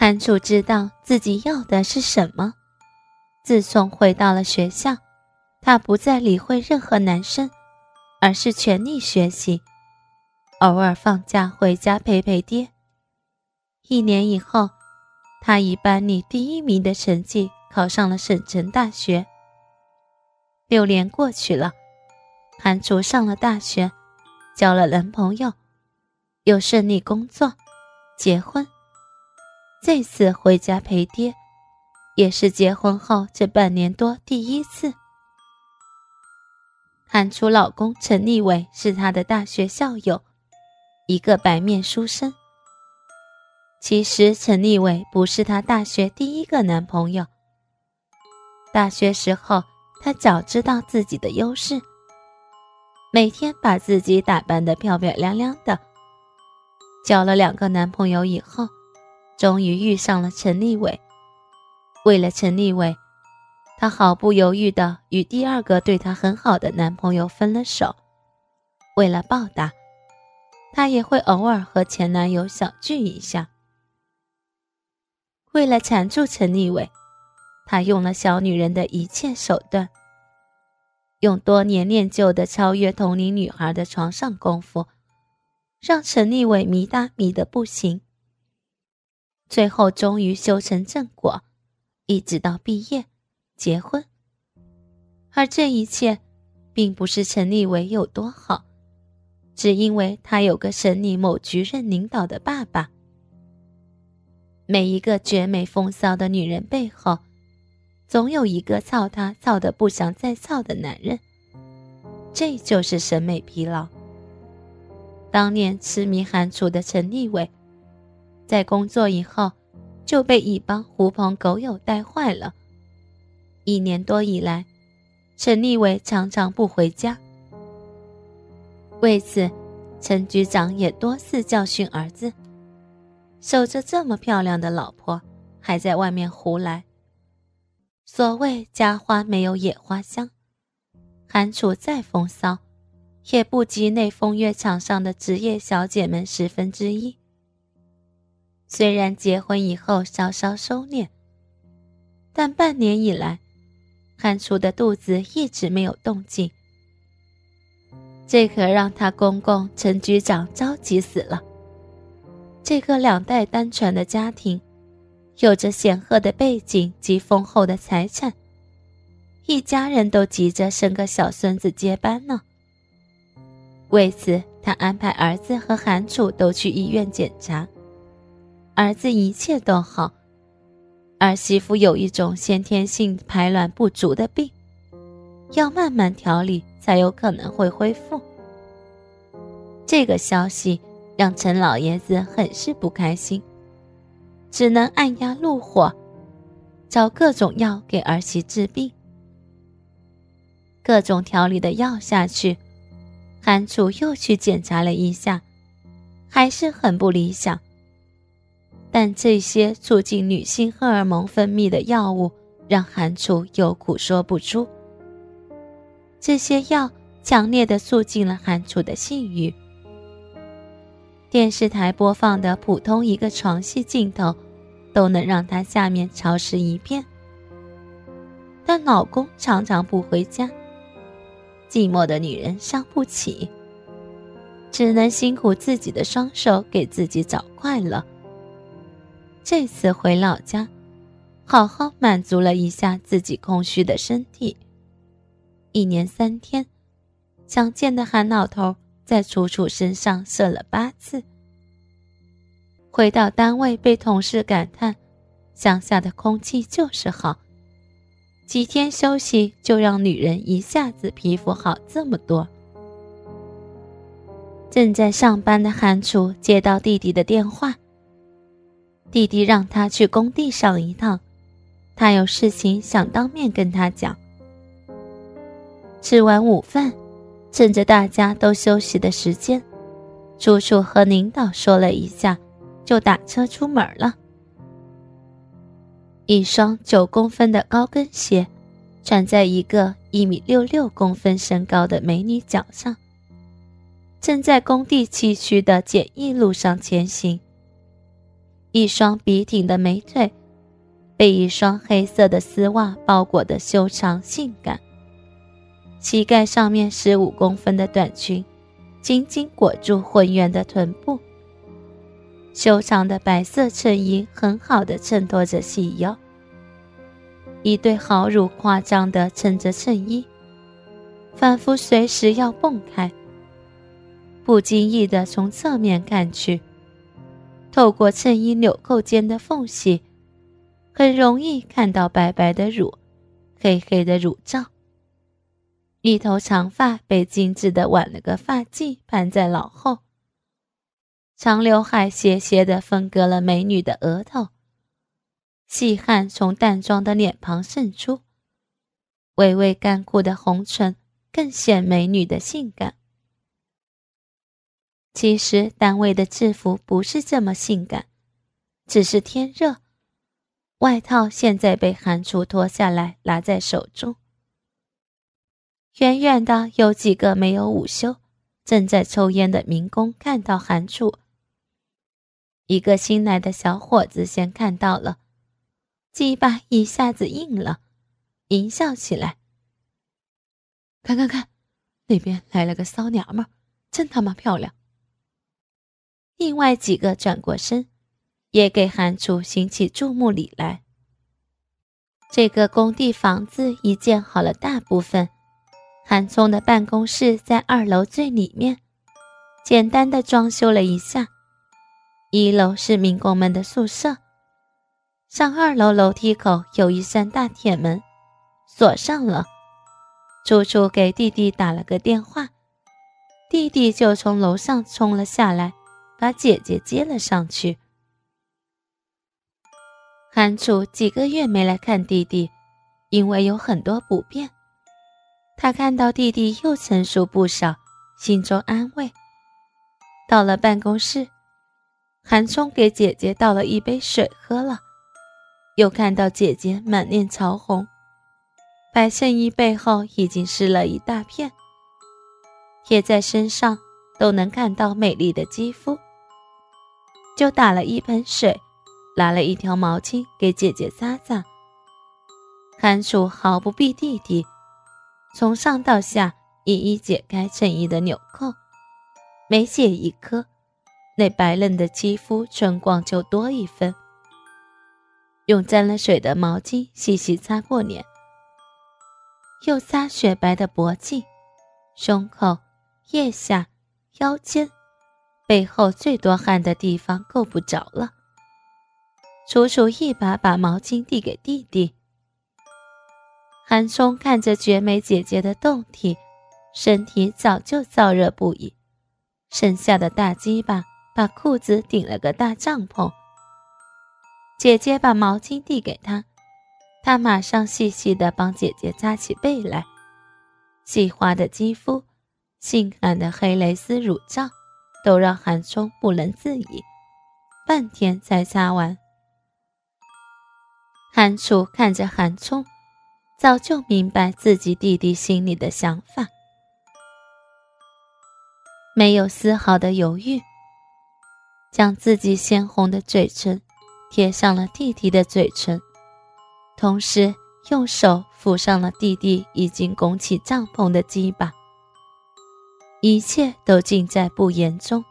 韩楚知道自己要的是什么。自从回到了学校，他不再理会任何男生，而是全力学习，偶尔放假回家陪陪爹。一年以后，他以班里第一名的成绩考上了省城大学。六年过去了，韩楚上了大学，交了男朋友，又顺利工作、结婚。这次回家陪爹。也是结婚后这半年多第一次。韩楚老公陈立伟是她的大学校友，一个白面书生。其实陈立伟不是她大学第一个男朋友。大学时候，她早知道自己的优势，每天把自己打扮得漂漂亮亮的。交了两个男朋友以后，终于遇上了陈立伟。为了陈立伟，她毫不犹豫地与第二个对她很好的男朋友分了手。为了报答，她也会偶尔和前男友小聚一下。为了缠住陈立伟，她用了小女人的一切手段，用多年练就的超越同龄女孩的床上功夫，让陈立伟迷搭迷得不行。最后，终于修成正果。一直到毕业、结婚，而这一切，并不是陈立伟有多好，只因为他有个省里某局任领导的爸爸。每一个绝美风骚的女人背后，总有一个操她操得不想再操的男人，这就是审美疲劳。当年痴迷韩楚的陈立伟，在工作以后。就被一帮狐朋狗友带坏了。一年多以来，陈立伟常常不回家。为此，陈局长也多次教训儿子：守着这么漂亮的老婆，还在外面胡来。所谓家花没有野花香，韩楚再风骚，也不及那风月场上的职业小姐们十分之一。虽然结婚以后稍稍收敛，但半年以来，韩楚的肚子一直没有动静。这可让他公公陈局长着急死了。这个两代单传的家庭，有着显赫的背景及丰厚的财产，一家人都急着生个小孙子接班呢。为此，他安排儿子和韩楚都去医院检查。儿子一切都好，儿媳妇有一种先天性排卵不足的病，要慢慢调理才有可能会恢复。这个消息让陈老爷子很是不开心，只能按压怒火，找各种药给儿媳治病。各种调理的药下去，韩楚又去检查了一下，还是很不理想。但这些促进女性荷尔蒙分泌的药物，让韩楚有苦说不出。这些药强烈的促进了韩楚的性欲。电视台播放的普通一个床戏镜头，都能让她下面潮湿一片。但老公常常不回家，寂寞的女人伤不起，只能辛苦自己的双手给自己找快乐。这次回老家，好好满足了一下自己空虚的身体。一年三天，想见的韩老头在楚楚身上射了八次。回到单位，被同事感叹：“乡下的空气就是好，几天休息就让女人一下子皮肤好这么多。”正在上班的韩楚接到弟弟的电话。弟弟让他去工地上一趟，他有事情想当面跟他讲。吃完午饭，趁着大家都休息的时间，楚楚和领导说了一下，就打车出门了。一双九公分的高跟鞋，穿在一个一米六六公分身高的美女脚上，正在工地崎岖的简易路上前行。一双笔挺的美腿，被一双黑色的丝袜包裹的修长性感。膝盖上面十五公分的短裙，紧紧裹住浑圆的臀部。修长的白色衬衣很好的衬托着细腰。一对好乳夸张的撑着衬衣，仿佛随时要蹦开。不经意的从侧面看去。透过衬衣纽扣间的缝隙，很容易看到白白的乳，黑黑的乳罩。一头长发被精致的挽了个发髻，盘在脑后。长刘海斜斜的分割了美女的额头，细汗从淡妆的脸庞渗出，微微干枯的红唇更显美女的性感。其实单位的制服不是这么性感，只是天热。外套现在被韩楚脱下来，拿在手中。远远的有几个没有午休、正在抽烟的民工看到韩楚。一个新来的小伙子先看到了，鸡巴一下子硬了，淫笑起来。看看看，那边来了个骚娘们，真他妈漂亮。另外几个转过身，也给韩楚行起注目礼来。这个工地房子已建好了大部分，韩聪的办公室在二楼最里面，简单的装修了一下。一楼是民工们的宿舍，上二楼楼梯口有一扇大铁门，锁上了。楚楚给弟弟打了个电话，弟弟就从楼上冲了下来。把姐姐接了上去。韩楚几个月没来看弟弟，因为有很多不便。他看到弟弟又成熟不少，心中安慰。到了办公室，韩冲给姐姐倒了一杯水喝了，又看到姐姐满脸潮红，白衬衣背后已经湿了一大片，贴在身上都能看到美丽的肌肤。就打了一盆水，拿了一条毛巾给姐姐擦擦。寒楚毫不避弟弟，从上到下一一解开衬衣的纽扣，每解一颗，那白嫩的肌肤春光就多一分。用沾了水的毛巾细细擦过脸，又擦雪白的脖颈、胸口、腋下、腰间。背后最多汗的地方够不着了。楚楚一把把毛巾递给弟弟。韩冲看着绝美姐姐的胴体，身体早就燥热不已，剩下的大鸡巴把裤子顶了个大帐篷。姐姐把毛巾递给他，他马上细细的帮姐姐扎起背来，细滑的肌肤，性感的黑蕾丝乳罩。都让韩冲不能自已，半天才擦完。韩楚看着韩冲，早就明白自己弟弟心里的想法，没有丝毫的犹豫，将自己鲜红的嘴唇贴上了弟弟的嘴唇，同时用手抚上了弟弟已经拱起帐篷的鸡巴。一切都尽在不言中。